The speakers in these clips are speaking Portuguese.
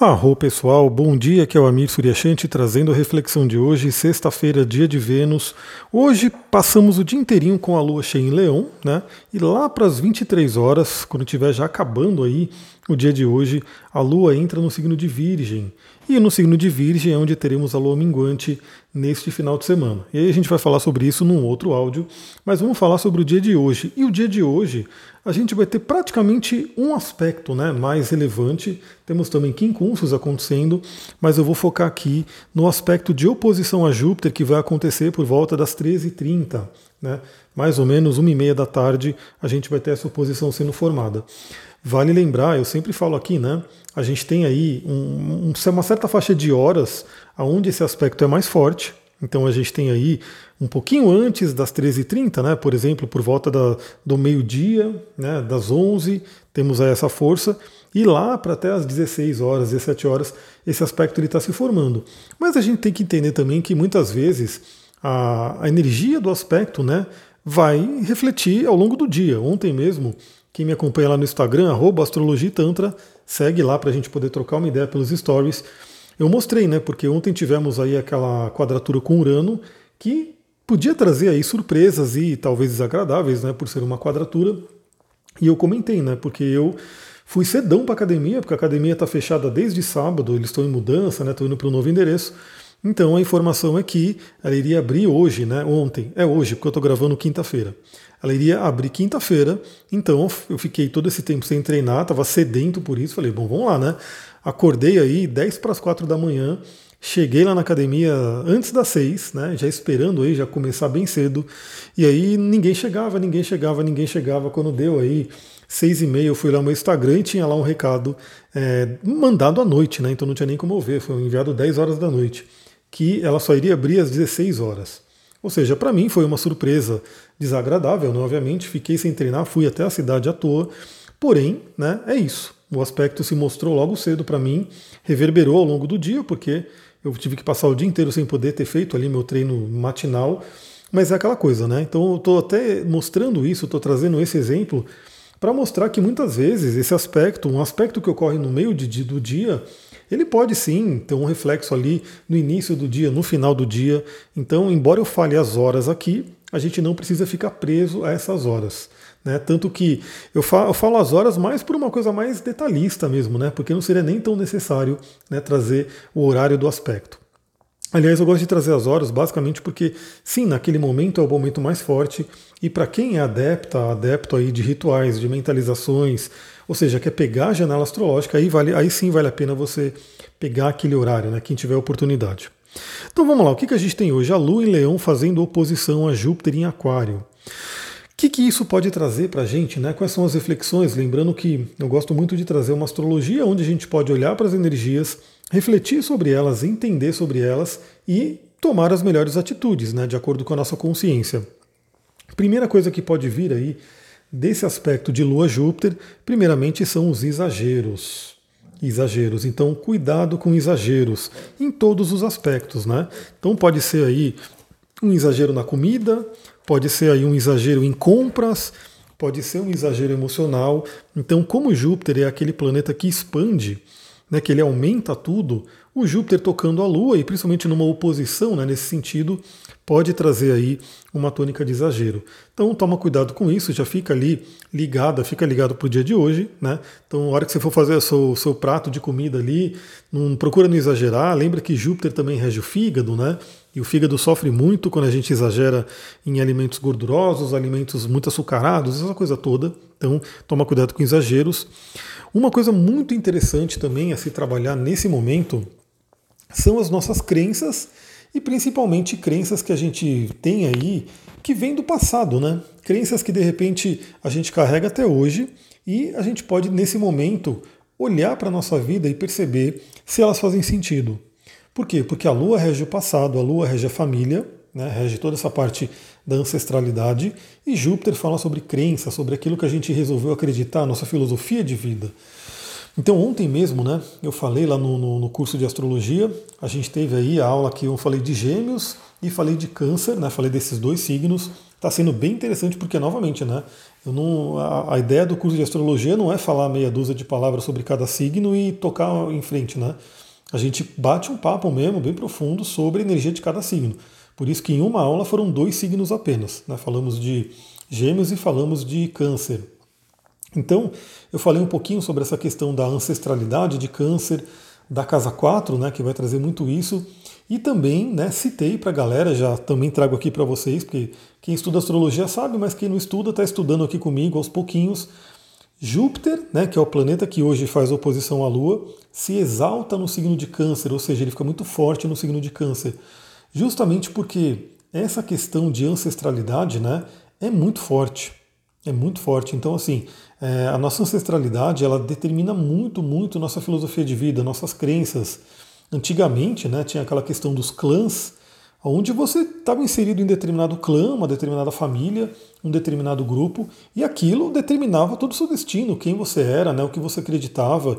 Arro pessoal, bom dia, aqui é o Amir Suryashanti trazendo a reflexão de hoje, sexta-feira, dia de Vênus. Hoje passamos o dia inteirinho com a lua cheia em Leão, né? E lá para as 23 horas, quando estiver já acabando aí o dia de hoje, a lua entra no signo de Virgem. E no signo de Virgem é onde teremos a lua minguante neste final de semana. E aí a gente vai falar sobre isso num outro áudio, mas vamos falar sobre o dia de hoje. E o dia de hoje, a gente vai ter praticamente um aspecto né, mais relevante. Temos também quincunços acontecendo, mas eu vou focar aqui no aspecto de oposição a Júpiter que vai acontecer por volta das 13h30. Né? Mais ou menos uma e meia da tarde a gente vai ter essa oposição sendo formada. Vale lembrar, eu sempre falo aqui, né? A gente tem aí um, um, uma certa faixa de horas onde esse aspecto é mais forte. Então a gente tem aí um pouquinho antes das 13h30, né? Por exemplo, por volta da, do meio-dia, né? das 11 temos aí essa força. E lá para até as 16 horas, 17 horas, esse aspecto está se formando. Mas a gente tem que entender também que muitas vezes a, a energia do aspecto né, vai refletir ao longo do dia. Ontem mesmo quem me acompanha lá no Instagram, arroba astrologitantra, segue lá para a gente poder trocar uma ideia pelos stories. Eu mostrei, né? Porque ontem tivemos aí aquela quadratura com Urano que podia trazer aí surpresas e talvez desagradáveis, né? Por ser uma quadratura. E eu comentei, né? Porque eu fui cedão para academia, porque a academia está fechada desde sábado, eles estão em mudança, né? Estão indo para o novo endereço. Então a informação é que ela iria abrir hoje, né? Ontem, é hoje, porque eu estou gravando quinta-feira. Ela iria abrir quinta-feira, então eu fiquei todo esse tempo sem treinar, estava sedento por isso, falei, bom, vamos lá, né? Acordei aí 10 para as 4 da manhã, cheguei lá na academia antes das 6, né? Já esperando aí, já começar bem cedo, e aí ninguém chegava, ninguém chegava, ninguém chegava. Quando deu aí seis e meia, eu fui lá no meu Instagram e tinha lá um recado é, mandado à noite, né? Então não tinha nem como eu ver, foi enviado 10 horas da noite, que ela só iria abrir às 16 horas. Ou seja, para mim foi uma surpresa desagradável, né? obviamente, fiquei sem treinar, fui até a cidade à toa, porém, né, é isso. O aspecto se mostrou logo cedo para mim, reverberou ao longo do dia, porque eu tive que passar o dia inteiro sem poder ter feito ali meu treino matinal, mas é aquela coisa, né? Então eu estou até mostrando isso, estou trazendo esse exemplo para mostrar que muitas vezes esse aspecto, um aspecto que ocorre no meio de, do dia, ele pode sim ter um reflexo ali no início do dia, no final do dia. Então, embora eu fale as horas aqui, a gente não precisa ficar preso a essas horas. Né? Tanto que eu falo, eu falo, as horas mais por uma coisa mais detalhista mesmo, né? porque não seria nem tão necessário né, trazer o horário do aspecto. Aliás, eu gosto de trazer as horas basicamente porque, sim, naquele momento é o momento mais forte e para quem é adepta, adepto aí de rituais, de mentalizações, ou seja, quer pegar a janela astrológica, aí, vale, aí sim vale a pena você pegar aquele horário, né, quem tiver oportunidade. Então vamos lá, o que, que a gente tem hoje? A Lua em Leão fazendo oposição a Júpiter em Aquário. O que, que isso pode trazer para a gente? Né? Quais são as reflexões? Lembrando que eu gosto muito de trazer uma astrologia onde a gente pode olhar para as energias, refletir sobre elas, entender sobre elas e tomar as melhores atitudes, né, de acordo com a nossa consciência. Primeira coisa que pode vir aí desse aspecto de Lua-Júpiter, primeiramente são os exageros. Exageros. Então, cuidado com exageros em todos os aspectos, né? Então, pode ser aí um exagero na comida, pode ser aí um exagero em compras, pode ser um exagero emocional. Então, como Júpiter é aquele planeta que expande, né, que ele aumenta tudo, o Júpiter tocando a Lua, e principalmente numa oposição né, nesse sentido, pode trazer aí uma tônica de exagero. Então toma cuidado com isso, já fica ali ligada, fica ligado para o dia de hoje, né? Então, a hora que você for fazer o seu, seu prato de comida ali, não procura não exagerar. Lembra que Júpiter também rege o fígado, né? E o fígado sofre muito quando a gente exagera em alimentos gordurosos, alimentos muito açucarados, essa coisa toda. Então, toma cuidado com exageros. Uma coisa muito interessante também a se trabalhar nesse momento são as nossas crenças e principalmente crenças que a gente tem aí que vem do passado, né? Crenças que de repente a gente carrega até hoje e a gente pode nesse momento olhar para a nossa vida e perceber se elas fazem sentido. Por quê? Porque a Lua rege o passado, a Lua rege a família, né, rege toda essa parte da ancestralidade, e Júpiter fala sobre crença, sobre aquilo que a gente resolveu acreditar, nossa filosofia de vida. Então ontem mesmo, né, eu falei lá no, no, no, curso de astrologia, a gente teve aí a aula que eu falei de gêmeos e falei de câncer, né, falei desses dois signos. Está sendo bem interessante porque, novamente, né, eu não, a, a, ideia do curso de astrologia não é falar meia dúzia de palavras sobre cada signo e tocar em frente, né? A gente bate um papo mesmo, bem profundo, sobre a energia de cada signo. Por isso que em uma aula foram dois signos apenas. Né? Falamos de gêmeos e falamos de câncer. Então, eu falei um pouquinho sobre essa questão da ancestralidade de câncer, da casa 4, né, que vai trazer muito isso, e também né, citei para a galera, já também trago aqui para vocês, porque quem estuda astrologia sabe, mas quem não estuda está estudando aqui comigo aos pouquinhos. Júpiter, né, que é o planeta que hoje faz oposição à Lua, se exalta no signo de Câncer, ou seja, ele fica muito forte no signo de Câncer, justamente porque essa questão de ancestralidade né, é muito forte. É muito forte. Então, assim, é, a nossa ancestralidade ela determina muito, muito nossa filosofia de vida, nossas crenças. Antigamente, né, tinha aquela questão dos clãs, onde você estava inserido em determinado clã, uma determinada família, um determinado grupo, e aquilo determinava todo o seu destino, quem você era, né, o que você acreditava.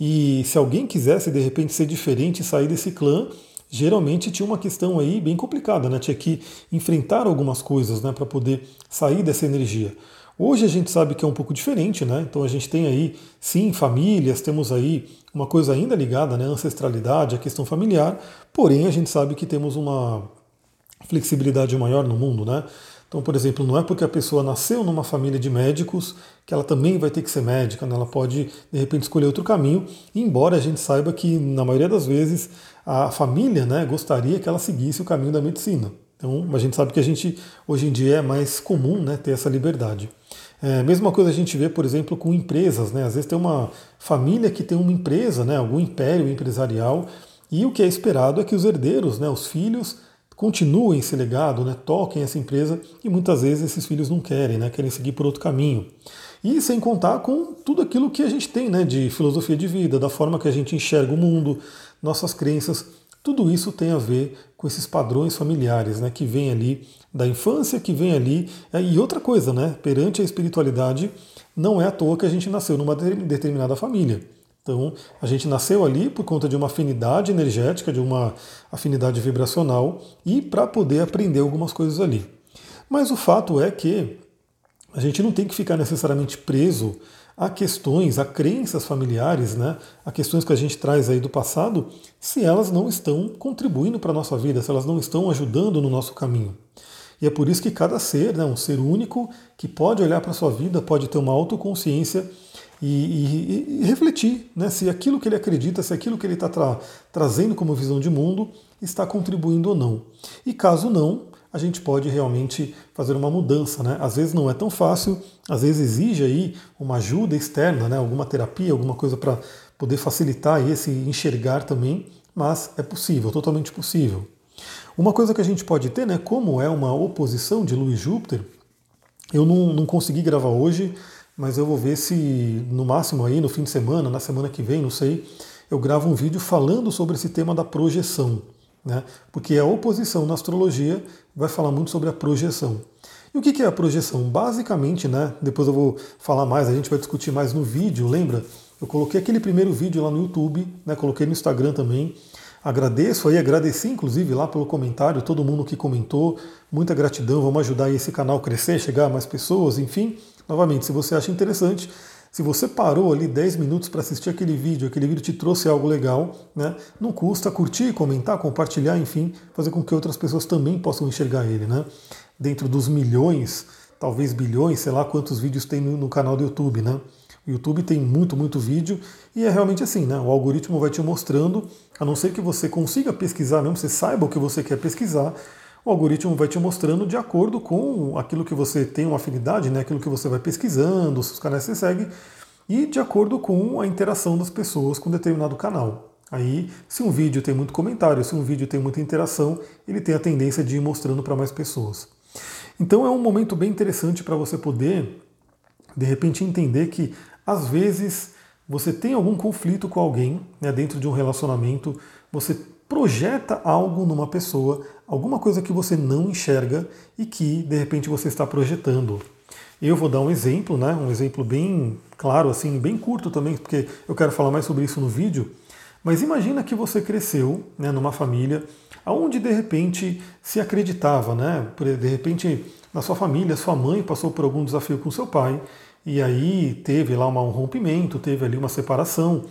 E se alguém quisesse de repente ser diferente e sair desse clã, geralmente tinha uma questão aí bem complicada, né? Tinha que enfrentar algumas coisas, né, para poder sair dessa energia. Hoje a gente sabe que é um pouco diferente, né? Então a gente tem aí, sim, famílias, temos aí uma coisa ainda ligada, né? Ancestralidade, a questão familiar, porém a gente sabe que temos uma flexibilidade maior no mundo, né? Então, por exemplo, não é porque a pessoa nasceu numa família de médicos que ela também vai ter que ser médica, né? ela pode de repente escolher outro caminho, embora a gente saiba que na maioria das vezes a família né, gostaria que ela seguisse o caminho da medicina. Então, a gente sabe que a gente hoje em dia é mais comum né, ter essa liberdade. É, mesma coisa a gente vê, por exemplo, com empresas. Né? Às vezes tem uma família que tem uma empresa, né, algum império empresarial, e o que é esperado é que os herdeiros, né, os filhos, continuem esse legado, né, toquem essa empresa, e muitas vezes esses filhos não querem, né, querem seguir por outro caminho. E sem contar com tudo aquilo que a gente tem né, de filosofia de vida, da forma que a gente enxerga o mundo, nossas crenças, tudo isso tem a ver com esses padrões familiares, né, que vem ali da infância, que vem ali. É, e outra coisa, né, perante a espiritualidade, não é à toa que a gente nasceu numa determinada família. Então, a gente nasceu ali por conta de uma afinidade energética, de uma afinidade vibracional e para poder aprender algumas coisas ali. Mas o fato é que a gente não tem que ficar necessariamente preso a questões, a crenças familiares, né, a questões que a gente traz aí do passado, se elas não estão contribuindo para a nossa vida, se elas não estão ajudando no nosso caminho. E é por isso que cada ser, né, um ser único, que pode olhar para a sua vida, pode ter uma autoconsciência e, e, e, refletir né, se aquilo que ele acredita, se aquilo que ele está tra trazendo como visão de mundo está contribuindo ou não. E caso não, a gente pode realmente fazer uma mudança. Né? Às vezes não é tão fácil, às vezes exige aí uma ajuda externa, né? alguma terapia, alguma coisa para poder facilitar esse enxergar também, mas é possível, totalmente possível. Uma coisa que a gente pode ter, né, como é uma oposição de Lua e Júpiter, eu não, não consegui gravar hoje, mas eu vou ver se no máximo aí no fim de semana, na semana que vem, não sei, eu gravo um vídeo falando sobre esse tema da projeção. Né? Porque a oposição na astrologia vai falar muito sobre a projeção. E o que é a projeção? Basicamente, né, depois eu vou falar mais, a gente vai discutir mais no vídeo, lembra? Eu coloquei aquele primeiro vídeo lá no YouTube, né, coloquei no Instagram também. Agradeço aí, agradeci inclusive lá pelo comentário, todo mundo que comentou. Muita gratidão, vamos ajudar esse canal a crescer, chegar a mais pessoas, enfim. Novamente, se você acha interessante, se você parou ali 10 minutos para assistir aquele vídeo, aquele vídeo te trouxe algo legal, né? Não custa curtir, comentar, compartilhar, enfim, fazer com que outras pessoas também possam enxergar ele, né? Dentro dos milhões, talvez bilhões, sei lá quantos vídeos tem no, no canal do YouTube, né? O YouTube tem muito, muito vídeo e é realmente assim, né? O algoritmo vai te mostrando, a não ser que você consiga pesquisar mesmo, você saiba o que você quer pesquisar, o algoritmo vai te mostrando de acordo com aquilo que você tem uma afinidade, né, aquilo que você vai pesquisando, os canais que você segue, e de acordo com a interação das pessoas com determinado canal. Aí, se um vídeo tem muito comentário, se um vídeo tem muita interação, ele tem a tendência de ir mostrando para mais pessoas. Então é um momento bem interessante para você poder, de repente, entender que às vezes você tem algum conflito com alguém né, dentro de um relacionamento, você projeta algo numa pessoa, alguma coisa que você não enxerga e que de repente você está projetando. Eu vou dar um exemplo, né? Um exemplo bem claro, assim, bem curto também, porque eu quero falar mais sobre isso no vídeo. Mas imagina que você cresceu né, numa família onde de repente se acreditava, né? De repente na sua família, sua mãe passou por algum desafio com seu pai, e aí teve lá um rompimento, teve ali uma separação.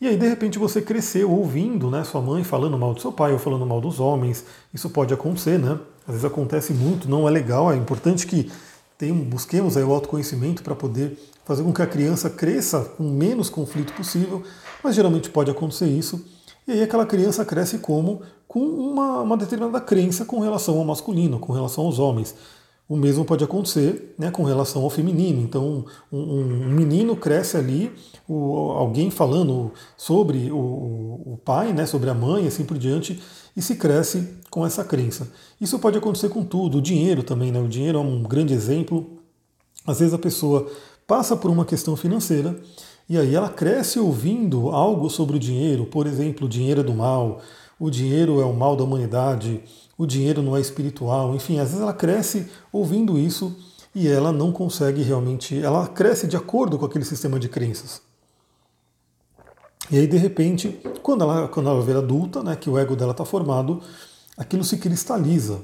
E aí, de repente, você cresceu ouvindo né, sua mãe falando mal do seu pai ou falando mal dos homens. Isso pode acontecer, né? Às vezes acontece muito, não é legal. É importante que tem, busquemos aí o autoconhecimento para poder fazer com que a criança cresça com menos conflito possível, mas geralmente pode acontecer isso. E aí aquela criança cresce como? Com uma, uma determinada crença com relação ao masculino, com relação aos homens. O mesmo pode acontecer né, com relação ao feminino. Então, um, um menino cresce ali, o, alguém falando sobre o, o, pai, né, sobre a mãe, assim por diante, e se cresce com essa crença. Isso pode acontecer com tudo. O dinheiro também, né? O dinheiro é um grande exemplo. Às vezes a pessoa passa por uma questão financeira e aí ela cresce ouvindo algo sobre o dinheiro, por exemplo, o dinheiro é do mal, o dinheiro é o mal da humanidade, o dinheiro não é espiritual, enfim, às vezes ela cresce ouvindo isso e ela não consegue realmente, ela cresce de acordo com aquele sistema de crenças. E aí, de repente, quando ela, quando ela vira adulta, né, que o ego dela está formado, aquilo se cristaliza.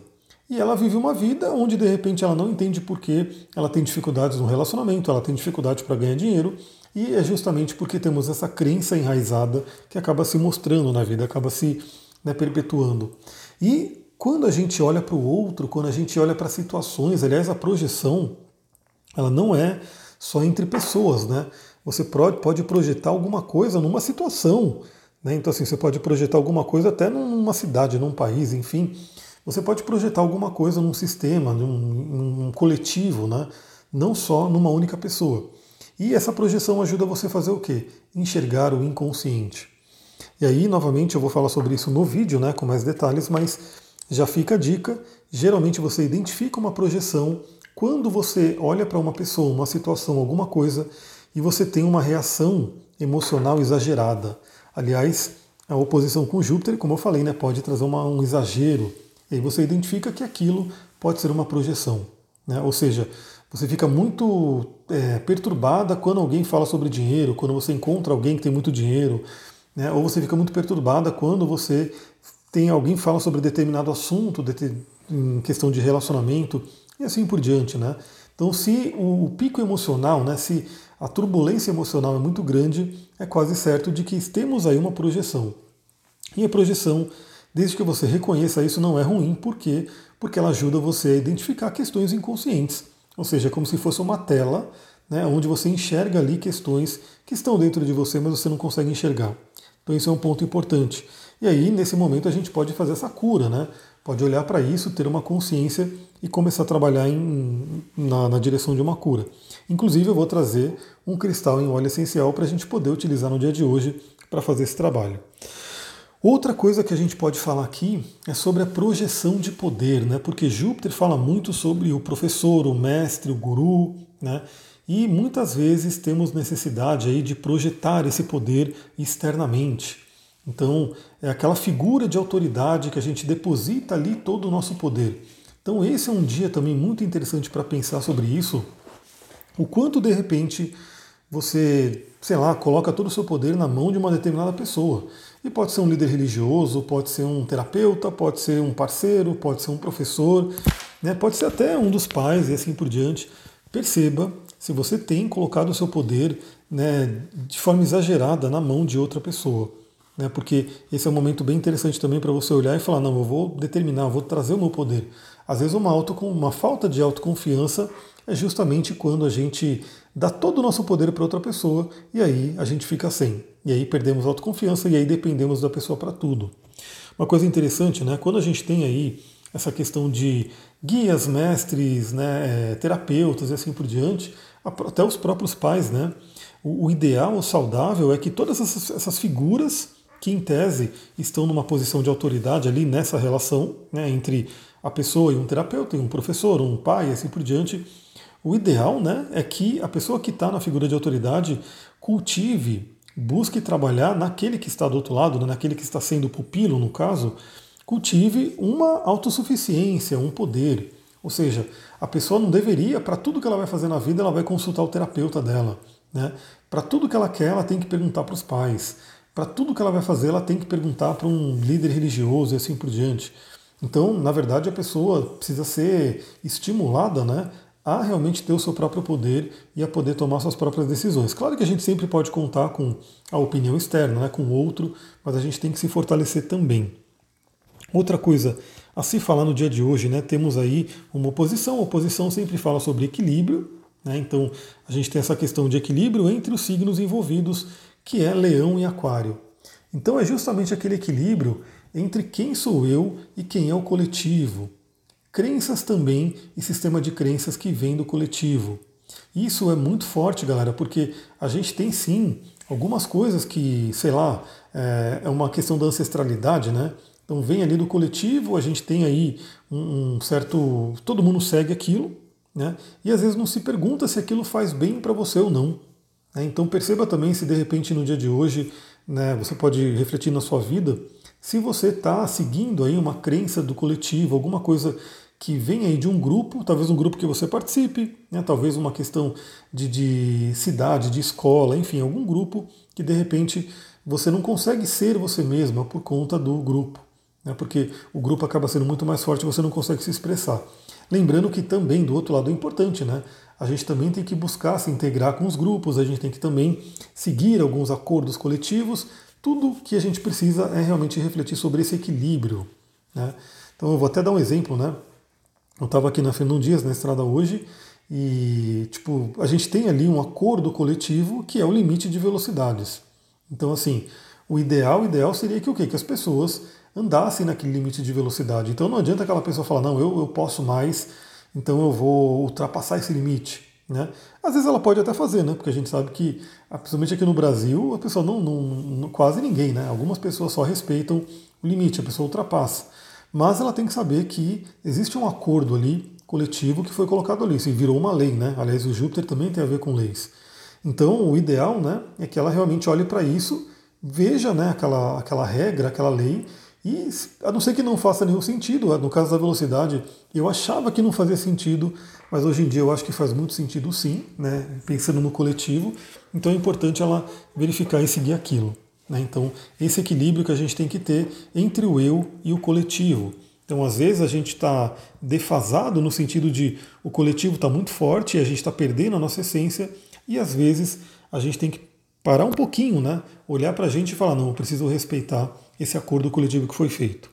E ela vive uma vida onde, de repente, ela não entende por que ela tem dificuldades no relacionamento, ela tem dificuldade para ganhar dinheiro, e é justamente porque temos essa crença enraizada que acaba se mostrando na vida, acaba se né, perpetuando. E quando a gente olha para o outro, quando a gente olha para situações, aliás, a projeção, ela não é só entre pessoas, né? Você pode projetar alguma coisa numa situação, né? Então, assim, você pode projetar alguma coisa até numa cidade, num país, enfim. Você pode projetar alguma coisa num sistema, num, num coletivo, né? Não só numa única pessoa. E essa projeção ajuda você a fazer o quê? Enxergar o inconsciente. E aí, novamente, eu vou falar sobre isso no vídeo, né, com mais detalhes, mas já fica a dica: geralmente você identifica uma projeção quando você olha para uma pessoa, uma situação, alguma coisa e você tem uma reação emocional exagerada. Aliás, a oposição com Júpiter, como eu falei, né, pode trazer uma, um exagero. E aí você identifica que aquilo pode ser uma projeção. Né? Ou seja, você fica muito é, perturbada quando alguém fala sobre dinheiro, quando você encontra alguém que tem muito dinheiro, né? ou você fica muito perturbada quando você tem alguém fala sobre determinado assunto, em questão de relacionamento e assim por diante, né? Então, se o pico emocional, né, se a turbulência emocional é muito grande, é quase certo de que temos aí uma projeção. E a projeção, desde que você reconheça isso, não é ruim, por quê? Porque ela ajuda você a identificar questões inconscientes. Ou seja, é como se fosse uma tela né, onde você enxerga ali questões que estão dentro de você, mas você não consegue enxergar. Então, isso é um ponto importante. E aí, nesse momento, a gente pode fazer essa cura, né? Pode olhar para isso, ter uma consciência e começar a trabalhar em, na, na, direção de uma cura. Inclusive, eu vou trazer um cristal em óleo essencial para a gente poder utilizar no dia de hoje para fazer esse trabalho. Outra coisa que a gente pode falar aqui é sobre a projeção de poder, né? Porque Júpiter fala muito sobre o professor, o mestre, o guru, né? E muitas vezes temos necessidade aí de projetar esse poder externamente. Então, é aquela figura de autoridade que a gente deposita ali todo o nosso poder. Então, esse é um dia também muito interessante para pensar sobre isso. O quanto de repente você, sei lá, coloca todo o seu poder na mão de uma determinada pessoa. E pode ser um líder religioso, pode ser um terapeuta, pode ser um parceiro, pode ser um professor, né? pode ser até um dos pais e assim por diante. Perceba se você tem colocado o seu poder né, de forma exagerada na mão de outra pessoa né? porque esse é um momento bem interessante também para você olhar e falar, não, eu vou determinar, eu vou trazer o meu poder. Às vezes uma, auto, uma falta de autoconfiança é justamente quando a gente dá todo o nosso poder para outra pessoa e aí a gente fica sem. E aí perdemos autoconfiança e aí dependemos da pessoa para tudo. Uma coisa interessante, né? Quando a gente tem aí essa questão de guias, mestres, né, é, terapeutas e assim por diante, até os próprios pais, né? O, ideal, o saudável é que todas essas figuras que em tese estão numa posição de autoridade ali nessa relação né, entre a pessoa e um terapeuta, e um professor, um pai, e assim por diante. O ideal né, é que a pessoa que está na figura de autoridade cultive, busque trabalhar naquele que está do outro lado, né, naquele que está sendo pupilo, no caso, cultive uma autossuficiência, um poder. Ou seja, a pessoa não deveria, para tudo que ela vai fazer na vida, ela vai consultar o terapeuta dela. Né? Para tudo que ela quer, ela tem que perguntar para os pais. Para tudo que ela vai fazer, ela tem que perguntar para um líder religioso e assim por diante. Então, na verdade, a pessoa precisa ser estimulada né, a realmente ter o seu próprio poder e a poder tomar suas próprias decisões. Claro que a gente sempre pode contar com a opinião externa, né, com o outro, mas a gente tem que se fortalecer também. Outra coisa a se falar no dia de hoje, né, temos aí uma oposição. A oposição sempre fala sobre equilíbrio, né, então a gente tem essa questão de equilíbrio entre os signos envolvidos, que é Leão e Aquário. Então é justamente aquele equilíbrio entre quem sou eu e quem é o coletivo, crenças também e sistema de crenças que vem do coletivo. Isso é muito forte, galera, porque a gente tem sim algumas coisas que, sei lá, é, é uma questão da ancestralidade, né? Então vem ali do coletivo, a gente tem aí um, certo. todo mundo segue aquilo, né? E às vezes não se pergunta se aquilo faz bem para você ou não. Né? Então perceba também se de repente no dia de hoje né, você pode refletir na sua vida se você está seguindo aí uma crença do coletivo, alguma coisa que vem aí de um grupo, talvez um grupo que você participe, né, talvez uma questão de, de cidade, de escola, enfim, algum grupo que de repente você não consegue ser você mesma por conta do grupo, né, porque o grupo acaba sendo muito mais forte e você não consegue se expressar. Lembrando que também do outro lado é importante, né? A gente também tem que buscar se integrar com os grupos, a gente tem que também seguir alguns acordos coletivos. Tudo que a gente precisa é realmente refletir sobre esse equilíbrio. Né? Então eu vou até dar um exemplo, né? Eu estava aqui na Fernão Dias, na estrada hoje, e tipo, a gente tem ali um acordo coletivo que é o limite de velocidades. Então, assim, o ideal, o ideal seria que o quê? Que as pessoas andassem naquele limite de velocidade. Então não adianta aquela pessoa falar, não, eu, eu posso mais, então eu vou ultrapassar esse limite. Né? Às vezes ela pode até fazer, né? porque a gente sabe que, principalmente aqui no Brasil, a pessoa não, não, não, quase ninguém, né? algumas pessoas só respeitam o limite, a pessoa ultrapassa. Mas ela tem que saber que existe um acordo ali coletivo que foi colocado ali, isso virou uma lei, né? Aliás, o Júpiter também tem a ver com leis. Então, o ideal, né, é que ela realmente olhe para isso, veja, né, aquela, aquela regra, aquela lei e a não ser que não faça nenhum sentido, no caso da velocidade, eu achava que não fazia sentido, mas hoje em dia eu acho que faz muito sentido sim, né, pensando no coletivo. Então é importante ela verificar e seguir aquilo. Né? Então, esse equilíbrio que a gente tem que ter entre o eu e o coletivo. Então, às vezes, a gente está defasado no sentido de o coletivo está muito forte e a gente está perdendo a nossa essência, e às vezes a gente tem que parar um pouquinho, né? olhar para a gente e falar: não, eu preciso respeitar esse acordo coletivo que foi feito.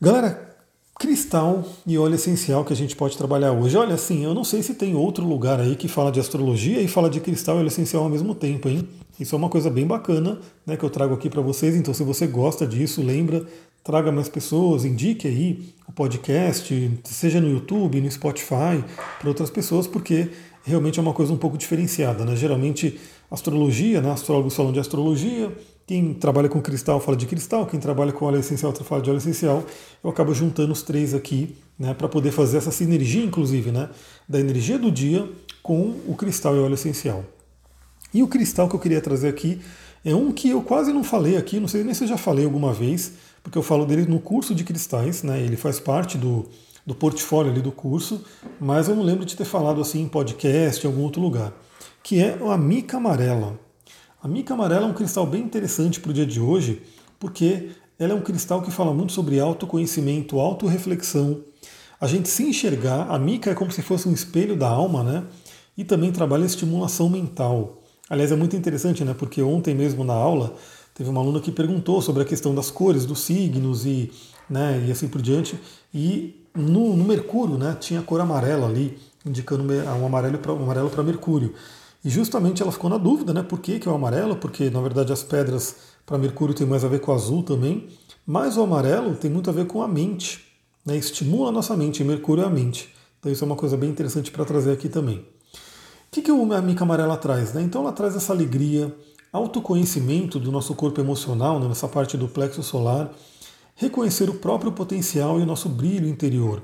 Galera, cristal e óleo essencial que a gente pode trabalhar hoje. Olha, assim, eu não sei se tem outro lugar aí que fala de astrologia e fala de cristal e óleo essencial ao mesmo tempo, hein? Isso é uma coisa bem bacana, né, que eu trago aqui para vocês. Então, se você gosta disso, lembra, traga mais pessoas, indique aí o podcast, seja no YouTube, no Spotify, para outras pessoas, porque realmente é uma coisa um pouco diferenciada, né? Geralmente astrologia, né? Astrólogos falam de astrologia, quem trabalha com cristal fala de cristal, quem trabalha com óleo essencial fala de óleo essencial. Eu acabo juntando os três aqui né, para poder fazer essa sinergia, inclusive, né, da energia do dia com o cristal e óleo essencial. E o cristal que eu queria trazer aqui é um que eu quase não falei aqui, não sei nem se eu já falei alguma vez, porque eu falo dele no curso de cristais, né, ele faz parte do, do portfólio ali do curso, mas eu não lembro de ter falado assim em podcast, em algum outro lugar, que é a mica amarela. A mica amarela é um cristal bem interessante para o dia de hoje, porque ela é um cristal que fala muito sobre autoconhecimento, autorreflexão, a gente se enxergar. A mica é como se fosse um espelho da alma, né? E também trabalha a estimulação mental. Aliás, é muito interessante, né? Porque ontem mesmo na aula teve uma aluna que perguntou sobre a questão das cores, dos signos e, né, e assim por diante. E no, no Mercúrio, né, tinha a cor amarela ali, indicando um amarelo para um amarelo Mercúrio. E justamente ela ficou na dúvida, né? Por que, que é o amarelo? Porque na verdade as pedras para Mercúrio tem mais a ver com o azul também, mas o amarelo tem muito a ver com a mente, né? estimula a nossa mente, e Mercúrio é a mente. Então isso é uma coisa bem interessante para trazer aqui também. O que, que a mica amarela traz? Né? Então ela traz essa alegria, autoconhecimento do nosso corpo emocional, né? nessa parte do plexo solar, reconhecer o próprio potencial e o nosso brilho interior.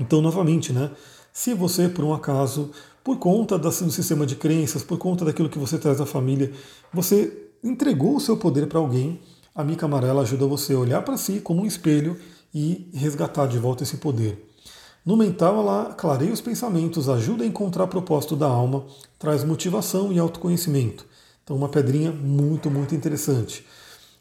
Então, novamente, né? Se você, por um acaso, por conta do sistema de crenças, por conta daquilo que você traz da família, você entregou o seu poder para alguém, a mica amarela ajuda você a olhar para si como um espelho e resgatar de volta esse poder. No mental, ela clareia os pensamentos, ajuda a encontrar propósito da alma, traz motivação e autoconhecimento. Então, uma pedrinha muito, muito interessante.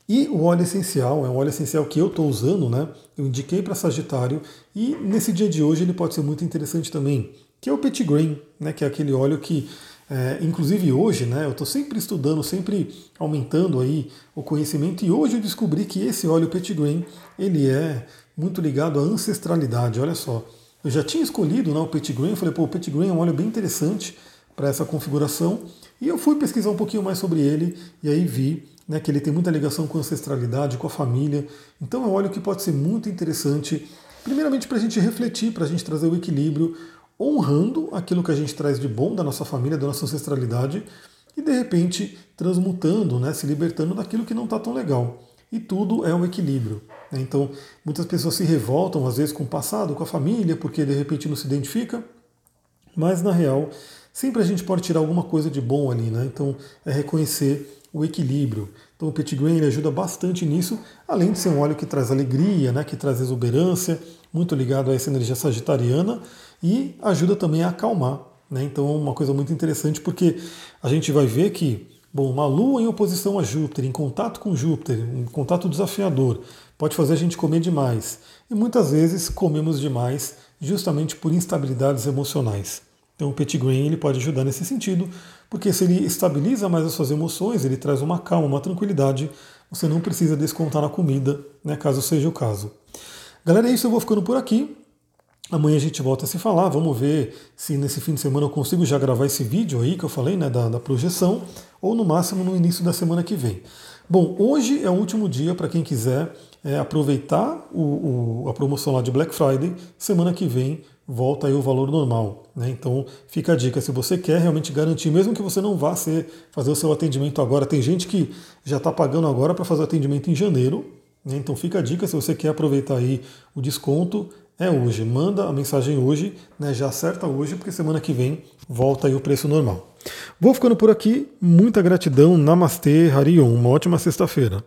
E o óleo essencial, é um óleo essencial que eu estou usando, né? Eu indiquei para Sagitário e nesse dia de hoje ele pode ser muito interessante também, que é o Grain, né? Que é aquele óleo que, é, inclusive hoje, né? Eu estou sempre estudando, sempre aumentando aí o conhecimento e hoje eu descobri que esse óleo Grain ele é muito ligado à ancestralidade. Olha só, eu já tinha escolhido né, o Petit Grain, falei, pô, o Grain é um óleo bem interessante para essa configuração. E eu fui pesquisar um pouquinho mais sobre ele e aí vi né, que ele tem muita ligação com a ancestralidade, com a família. Então é um óleo que pode ser muito interessante, primeiramente para a gente refletir, para a gente trazer o equilíbrio, honrando aquilo que a gente traz de bom da nossa família, da nossa ancestralidade, e de repente transmutando, né, se libertando daquilo que não está tão legal. E tudo é um equilíbrio. Né? Então, muitas pessoas se revoltam, às vezes, com o passado, com a família, porque de repente não se identifica, mas na real, sempre a gente pode tirar alguma coisa de bom ali, né? Então, é reconhecer o equilíbrio. Então, o Petit Grain ajuda bastante nisso, além de ser um óleo que traz alegria, né? que traz exuberância, muito ligado a essa energia sagitariana e ajuda também a acalmar. Né? Então, é uma coisa muito interessante porque a gente vai ver que Bom, uma Lua em oposição a Júpiter, em contato com Júpiter, em contato desafiador, pode fazer a gente comer demais. E muitas vezes comemos demais justamente por instabilidades emocionais. Então o Petit Grain ele pode ajudar nesse sentido, porque se ele estabiliza mais as suas emoções, ele traz uma calma, uma tranquilidade, você não precisa descontar na comida, né, caso seja o caso. Galera, é isso, eu vou ficando por aqui. Amanhã a gente volta a se falar. Vamos ver se nesse fim de semana eu consigo já gravar esse vídeo aí que eu falei, né, da, da projeção, ou no máximo no início da semana que vem. Bom, hoje é o último dia para quem quiser é, aproveitar o, o, a promoção lá de Black Friday. Semana que vem volta aí o valor normal. Né? Então fica a dica, se você quer realmente garantir, mesmo que você não vá ser, fazer o seu atendimento agora, tem gente que já está pagando agora para fazer o atendimento em janeiro. Né? Então fica a dica, se você quer aproveitar aí o desconto, é hoje. Manda a mensagem hoje, né? já acerta hoje, porque semana que vem volta aí o preço normal. Vou ficando por aqui. Muita gratidão. Namastê, Harion. Uma ótima sexta-feira.